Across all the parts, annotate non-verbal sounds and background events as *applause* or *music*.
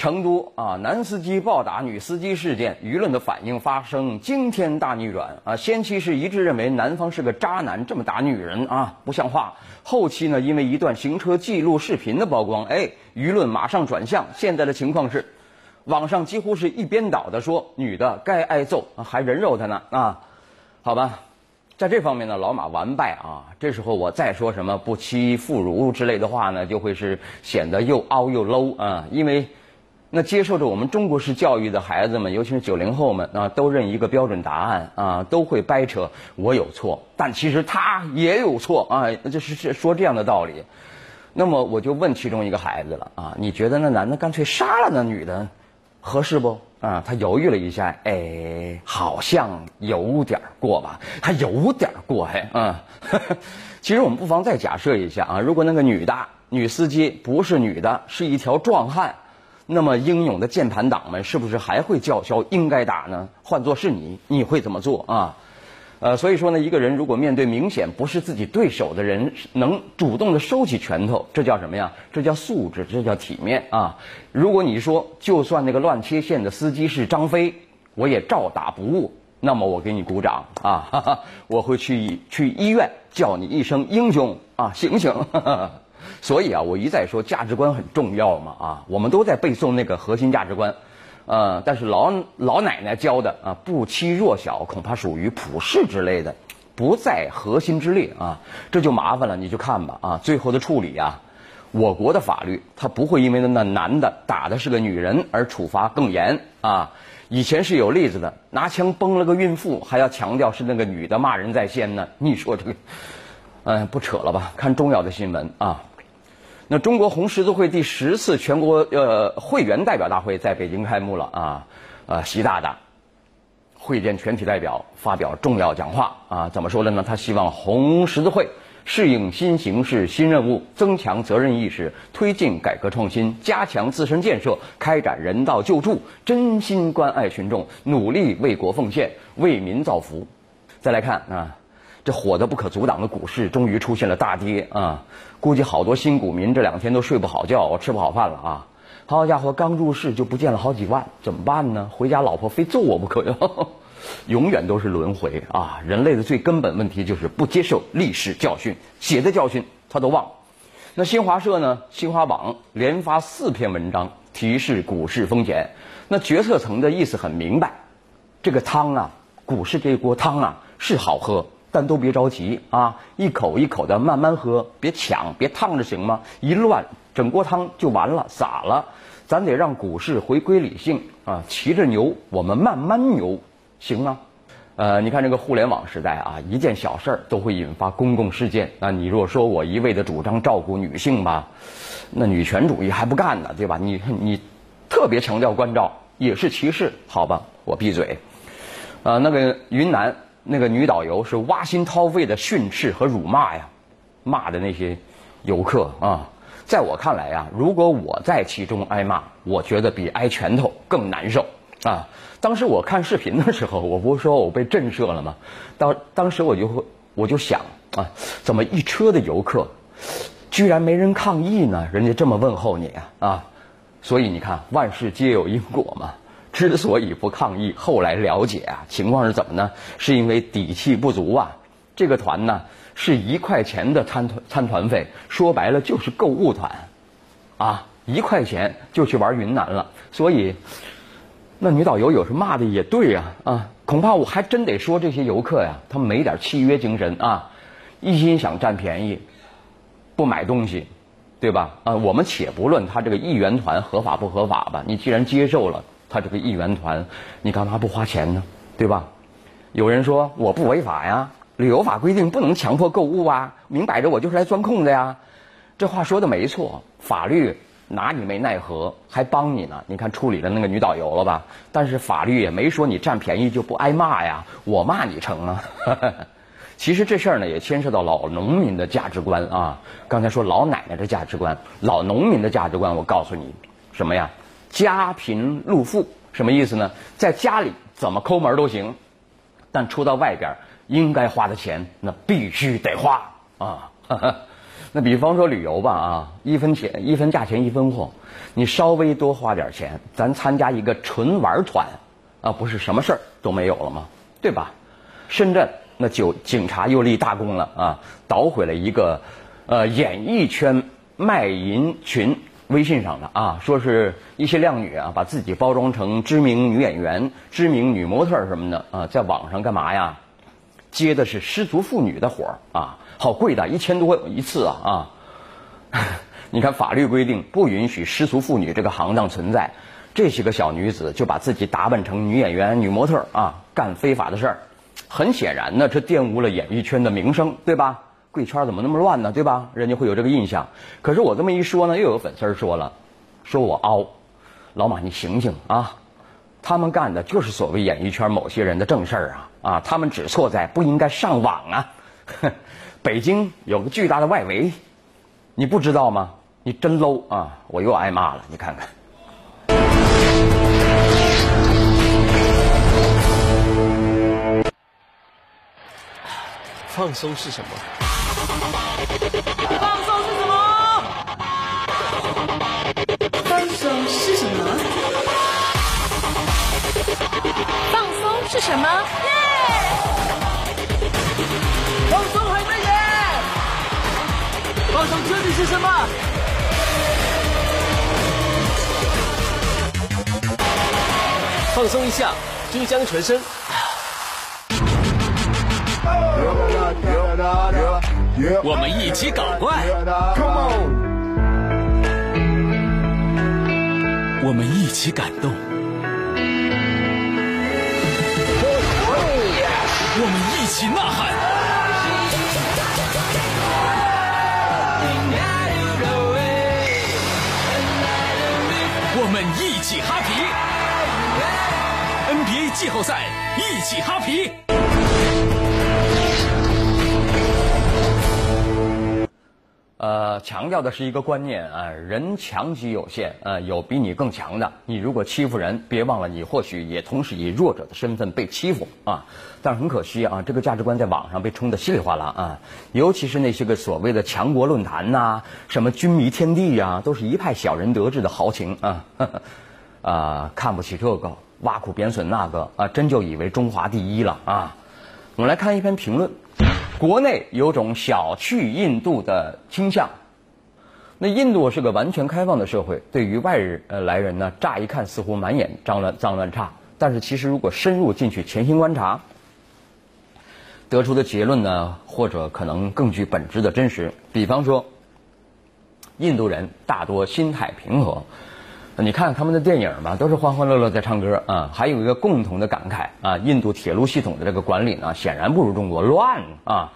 成都啊，男司机暴打女司机事件，舆论的反应发生惊天大逆转啊！先期是一致认为男方是个渣男，这么打女人啊，不像话。后期呢，因为一段行车记录视频的曝光，哎，舆论马上转向。现在的情况是，网上几乎是一边倒的说女的该挨揍，还人肉她呢啊！好吧，在这方面呢，老马完败啊！这时候我再说什么不欺妇孺之类的话呢，就会是显得又凹又 low 啊，因为。那接受着我们中国式教育的孩子们，尤其是九零后们啊，都认一个标准答案啊，都会掰扯我有错，但其实他也有错啊，就是是说这样的道理。那么我就问其中一个孩子了啊，你觉得那男的干脆杀了那女的，合适不？啊，他犹豫了一下，哎，好像有点过吧，还有点过还啊。*laughs* 其实我们不妨再假设一下啊，如果那个女的女司机不是女的，是一条壮汉。那么英勇的键盘党们是不是还会叫嚣应该打呢？换做是你，你会怎么做啊？呃，所以说呢，一个人如果面对明显不是自己对手的人，能主动的收起拳头，这叫什么呀？这叫素质，这叫体面啊！如果你说就算那个乱切线的司机是张飞，我也照打不误，那么我给你鼓掌啊！哈哈，我会去去医院叫你一声英雄啊！醒醒！所以啊，我一再说价值观很重要嘛啊，我们都在背诵那个核心价值观，呃，但是老老奶奶教的啊，不欺弱小，恐怕属于普世之类的，不在核心之列啊，这就麻烦了。你就看吧啊，最后的处理啊，我国的法律它不会因为那男的打的是个女人而处罚更严啊。以前是有例子的，拿枪崩了个孕妇，还要强调是那个女的骂人在先呢。你说这个，嗯，不扯了吧？看重要的新闻啊。那中国红十字会第十次全国呃会员代表大会在北京开幕了啊，呃，习大大会见全体代表，发表重要讲话啊，怎么说的呢？他希望红十字会适应新形势、新任务，增强责任意识，推进改革创新，加强自身建设，开展人道救助，真心关爱群众，努力为国奉献，为民造福。再来看啊。这火得不可阻挡的股市终于出现了大跌啊！估计好多新股民这两天都睡不好觉，吃不好饭了啊！好家伙，刚入市就不见了好几万，怎么办呢？回家老婆非揍我不可哟！*laughs* 永远都是轮回啊！人类的最根本问题就是不接受历史教训，血的教训他都忘。那新华社呢？新华网连发四篇文章提示股市风险。那决策层的意思很明白，这个汤啊，股市这锅汤啊是好喝。但都别着急啊，一口一口的慢慢喝，别抢，别烫着行吗？一乱，整锅汤就完了，洒了。咱得让股市回归理性啊，骑着牛，我们慢慢牛，行吗？呃，你看这个互联网时代啊，一件小事儿都会引发公共事件。那你若说我一味的主张照顾女性吧，那女权主义还不干呢，对吧？你你特别强调关照也是歧视，好吧？我闭嘴。啊，那个云南。那个女导游是挖心掏肺的训斥和辱骂呀，骂的那些游客啊，在我看来呀，如果我在其中挨骂，我觉得比挨拳头更难受啊。当时我看视频的时候，我不是说我被震慑了吗？当当时我就会我就想啊，怎么一车的游客，居然没人抗议呢？人家这么问候你啊啊，所以你看，万事皆有因果嘛。之所以不抗议，后来了解啊，情况是怎么呢？是因为底气不足啊。这个团呢是一块钱的参团参团费，说白了就是购物团，啊，一块钱就去玩云南了。所以，那女导游有时骂的也对呀啊，恐怕我还真得说这些游客呀，他们没点契约精神啊，一心想占便宜，不买东西，对吧？啊，我们且不论他这个一元团合法不合法吧，你既然接受了。他这个一元团，你干嘛不花钱呢？对吧？有人说我不违法呀，旅游法规定不能强迫购物啊，明摆着我就是来钻空子呀。这话说的没错，法律拿你没奈何，还帮你呢。你看处理了那个女导游了吧？但是法律也没说你占便宜就不挨骂呀，我骂你成啊。*laughs* 其实这事儿呢也牵涉到老农民的价值观啊。刚才说老奶奶的价值观，老农民的价值观，我告诉你什么呀？家贫路富什么意思呢？在家里怎么抠门都行，但出到外边应该花的钱那必须得花啊！*laughs* 那比方说旅游吧啊，一分钱一分价钱一分货，你稍微多花点钱，咱参加一个纯玩团，啊，不是什么事儿都没有了吗？对吧？深圳那就警察又立大功了啊，捣毁了一个呃演艺圈卖淫群。微信上的啊，说是一些靓女啊，把自己包装成知名女演员、知名女模特什么的啊，在网上干嘛呀？接的是失足妇女的活儿啊，好贵的，一千多一次啊啊！*laughs* 你看法律规定不允许失足妇女这个行当存在，这些个小女子就把自己打扮成女演员、女模特啊，干非法的事儿，很显然呢，这玷污了演艺圈的名声，对吧？贵圈怎么那么乱呢？对吧？人家会有这个印象。可是我这么一说呢，又有粉丝说了，说我凹，老马你醒醒啊！他们干的就是所谓演艺圈某些人的正事儿啊啊！他们只错在不应该上网啊！哼 *laughs* 北京有个巨大的外围，你不知道吗？你真 low 啊！我又挨骂了，你看看。放松是什么？是什么？耶！放松还没耶！放松这里是什么？放松一下，珠江全身。我们一起搞怪，我们一起感动，起呐喊，我们一起哈皮，NBA 季后赛一起哈皮。呃，强调的是一个观念啊，人强极有限，呃，有比你更强的。你如果欺负人，别忘了你或许也同时以弱者的身份被欺负啊。但是很可惜啊，这个价值观在网上被冲得稀里哗啦啊，尤其是那些个所谓的强国论坛呐，什么军迷天地呀，都是一派小人得志的豪情啊，*laughs* 啊，看不起这个，挖苦贬损那个啊，真就以为中华第一了啊。我们来看一篇评论。国内有种小觑印度的倾向。那印度是个完全开放的社会，对于外人呃来人呢，乍一看似乎满眼脏乱脏乱差，但是其实如果深入进去潜心观察，得出的结论呢，或者可能更具本质的真实。比方说，印度人大多心态平和。你看他们的电影嘛，都是欢欢乐乐在唱歌啊。还有一个共同的感慨啊，印度铁路系统的这个管理呢，显然不如中国乱啊。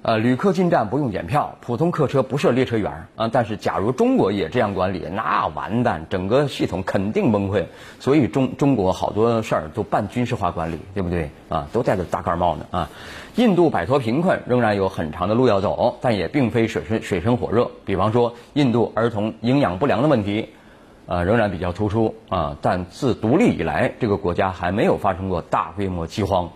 呃，旅客进站不用检票，普通客车不设列车员啊。但是，假如中国也这样管理，那完蛋，整个系统肯定崩溃。所以中中国好多事儿都半军事化管理，对不对啊？都戴着大盖帽呢啊。印度摆脱贫困仍然有很长的路要走，但也并非水深水深火热。比方说，印度儿童营养不良的问题。啊，仍然比较突出啊，但自独立以来，这个国家还没有发生过大规模饥荒。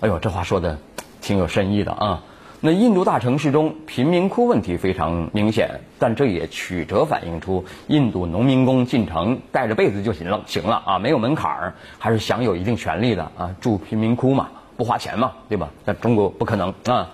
哎呦，这话说的挺有深意的啊。那印度大城市中贫民窟问题非常明显，但这也曲折反映出印度农民工进城盖着被子就行了，行了啊，没有门槛儿，还是享有一定权利的啊，住贫民窟嘛，不花钱嘛，对吧？在中国不可能啊。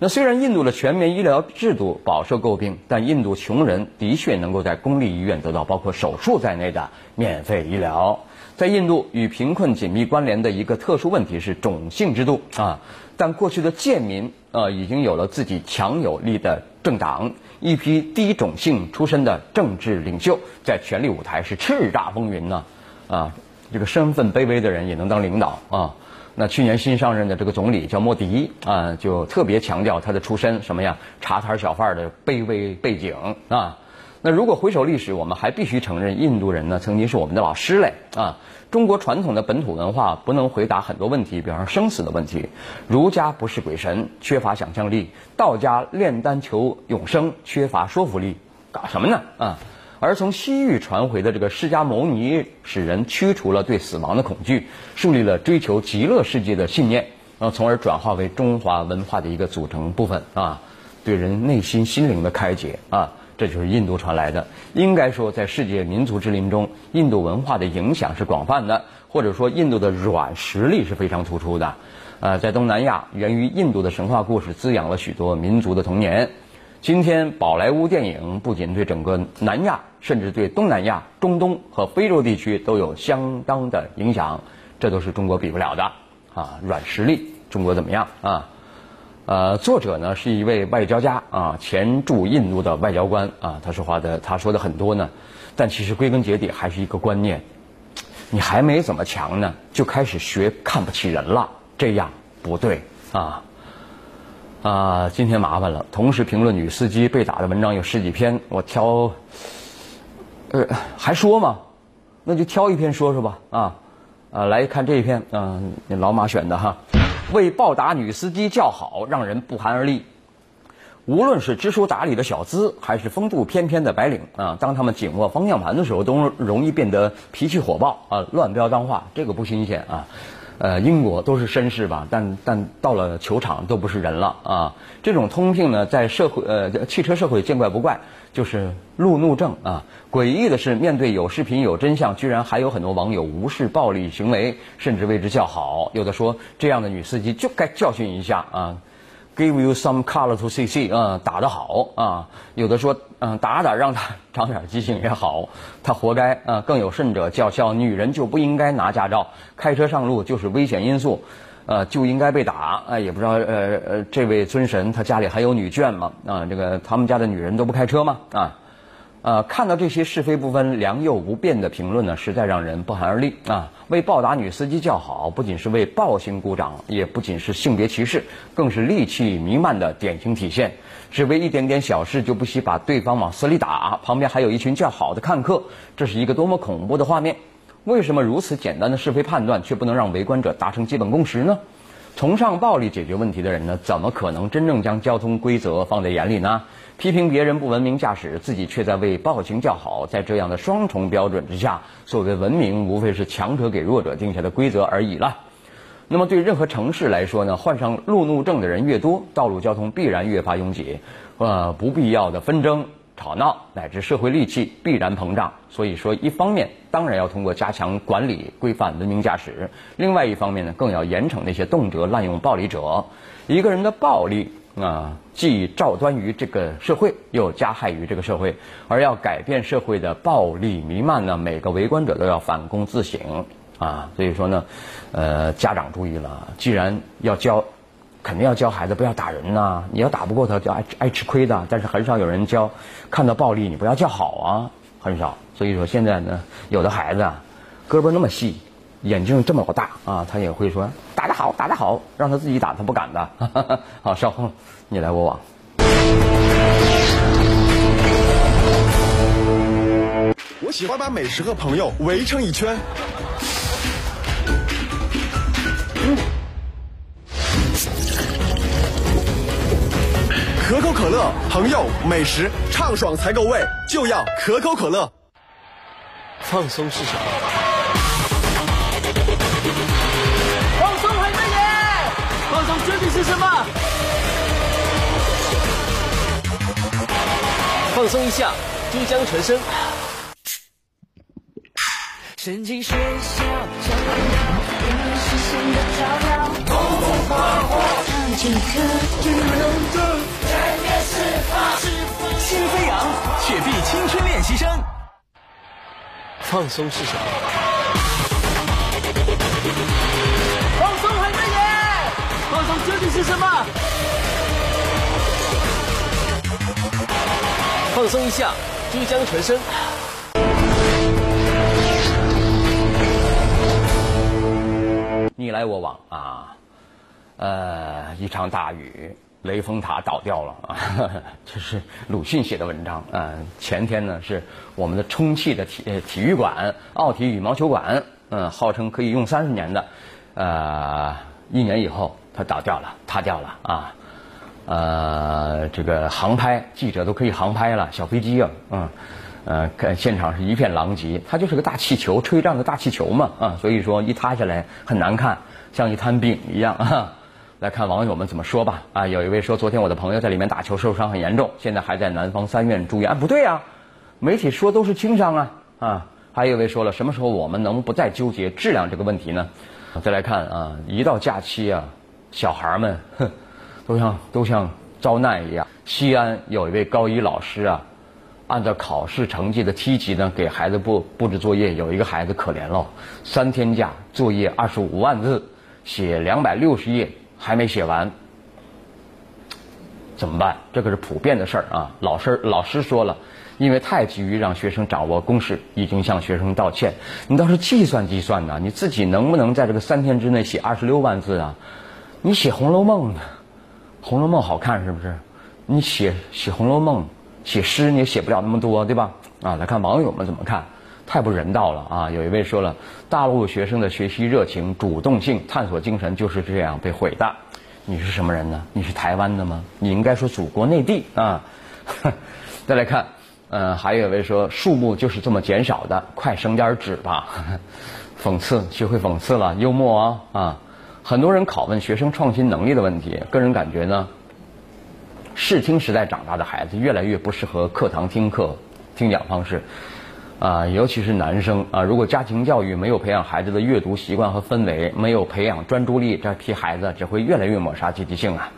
那虽然印度的全民医疗制度饱受诟病，但印度穷人的确能够在公立医院得到包括手术在内的免费医疗。在印度，与贫困紧密关联的一个特殊问题是种姓制度啊。但过去的贱民呃已经有了自己强有力的政党，一批低种姓出身的政治领袖在权力舞台是叱咤风云呢啊。这个身份卑微的人也能当领导啊。那去年新上任的这个总理叫莫迪啊，就特别强调他的出身什么呀？茶摊小贩的卑微背景啊。那如果回首历史，我们还必须承认，印度人呢曾经是我们的老师嘞啊。中国传统的本土文化不能回答很多问题，比方说生死的问题。儒家不是鬼神，缺乏想象力；道家炼丹求永生，缺乏说服力。搞什么呢啊？而从西域传回的这个释迦牟尼，使人驱除了对死亡的恐惧，树立了追求极乐世界的信念，啊，从而转化为中华文化的一个组成部分啊。对人内心心灵的开解啊，这就是印度传来的。应该说，在世界民族之林中，印度文化的影响是广泛的，或者说印度的软实力是非常突出的。呃，在东南亚，源于印度的神话故事滋养了许多民族的童年。今天，宝莱坞电影不仅对整个南亚，甚至对东南亚、中东和非洲地区都有相当的影响，这都是中国比不了的啊！软实力，中国怎么样啊？呃，作者呢是一位外交家啊，前驻印度的外交官啊，他说话的他说的很多呢，但其实归根结底还是一个观念：你还没怎么强呢，就开始学看不起人了。这样不对啊啊！今天麻烦了，同时评论女司机被打的文章有十几篇，我挑，呃，还说吗？那就挑一篇说说吧啊啊！来看这一篇，嗯，老马选的哈，为暴打女司机叫好，让人不寒而栗。无论是知书达理的小资，还是风度翩翩的白领啊，当他们紧握方向盘的时候，都容易变得脾气火爆啊，乱飙脏话，这个不新鲜啊。呃，英国都是绅士吧，但但到了球场都不是人了啊！这种通病呢，在社会呃汽车社会见怪不怪，就是路怒症啊。诡异的是，面对有视频有真相，居然还有很多网友无视暴力行为，甚至为之叫好。有的说，这样的女司机就该教训一下啊。Give you some color to see see 啊，打得好啊！有的说，嗯，打打让他长点记性也好，他活该啊！更有甚者叫嚣，女人就不应该拿驾照，开车上路就是危险因素，呃，就应该被打。哎，也不知道呃呃，这位尊神他家里还有女眷吗？啊，这个他们家的女人都不开车吗？啊？呃，看到这些是非不分、良莠不辨的评论呢，实在让人不寒而栗啊！为暴打女司机叫好，不仅是为暴行鼓掌，也不仅是性别歧视，更是戾气弥漫的典型体现。只为一点点小事就不惜把对方往死里打，旁边还有一群叫好的看客，这是一个多么恐怖的画面！为什么如此简单的是非判断，却不能让围观者达成基本共识呢？崇尚暴力解决问题的人呢，怎么可能真正将交通规则放在眼里呢？批评别人不文明驾驶，自己却在为暴行叫好，在这样的双重标准之下，所谓文明无非是强者给弱者定下的规则而已了。那么对任何城市来说呢，患上路怒症的人越多，道路交通必然越发拥挤，呃，不必要的纷争、吵闹乃至社会戾气必然膨胀。所以说，一方面当然要通过加强管理、规范文明驾驶；另外一方面呢，更要严惩那些动辄滥用暴力者。一个人的暴力。啊，既照端于这个社会，又加害于这个社会。而要改变社会的暴力弥漫呢，每个围观者都要反躬自省啊。所以说呢，呃，家长注意了，既然要教，肯定要教孩子不要打人呐。你要打不过他，就爱爱吃亏的。但是很少有人教，看到暴力你不要叫好啊，很少。所以说现在呢，有的孩子啊，胳膊那么细。眼睛这么老大啊，他也会说打得好，打得好，让他自己打，他不敢的。*laughs* 好，稍后你来我往。我喜欢把美食和朋友围成一圈。可口可乐，朋友，美食，畅爽才够味，就要可口可乐。放松是什么？放松还是什么？放松一下，珠江传声。神经学校，想来到原来是新的照料。红红火火，唱起歌，巨人的全面释放，心飞扬，雪碧青春练习生。放松是什么？放松很危险，放松究竟是什么？放松一下，珠江全身。你来我往啊，呃，一场大雨，雷峰塔倒掉了啊！*laughs* 这是鲁迅写的文章啊。前天呢，是我们的充气的体体育馆——奥体羽毛球馆，嗯，号称可以用三十年的，呃，一年以后。它倒掉了，塌掉了啊！呃，这个航拍记者都可以航拍了，小飞机啊，嗯，呃，看现场是一片狼藉。它就是个大气球，吹胀的大气球嘛，啊，所以说一塌下来很难看，像一滩饼一样啊。*laughs* 来看网友们怎么说吧。啊，有一位说，昨天我的朋友在里面打球受伤很严重，现在还在南方三院住院。啊，不对啊，媒体说都是轻伤啊啊。还有一位说了，什么时候我们能不再纠结质量这个问题呢？再来看啊，一到假期啊，小孩们哼，都像都像遭难一样。西安有一位高一老师啊，按照考试成绩的梯级呢，给孩子布布置作业。有一个孩子可怜了，三天假，作业二十五万字，写两百六十页还没写完，怎么办？这可是普遍的事儿啊！老师老师说了。因为太急于让学生掌握公式，已经向学生道歉。你倒是计算计算呢，你自己能不能在这个三天之内写二十六万字啊？你写《红楼梦》呢，《红楼梦》好看是不是？你写写《红楼梦》，写诗你也写不了那么多，对吧？啊，来看网友们怎么看，太不人道了啊！有一位说了，大陆学生的学习热情、主动性、探索精神就是这样被毁的。你是什么人呢？你是台湾的吗？你应该说祖国内地啊！*laughs* 再来看。嗯，还有一位说数目就是这么减少的，快省点纸吧。*laughs* 讽刺，学会讽刺了，幽默啊啊！很多人拷问学生创新能力的问题，个人感觉呢，视听时代长大的孩子越来越不适合课堂听课听讲方式啊，尤其是男生啊，如果家庭教育没有培养孩子的阅读习惯和氛围，没有培养专注力，这批孩子只会越来越抹杀积极性啊。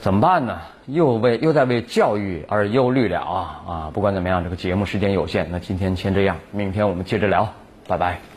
怎么办呢？又为又在为教育而忧虑了啊啊！不管怎么样，这个节目时间有限，那今天先这样，明天我们接着聊，拜拜。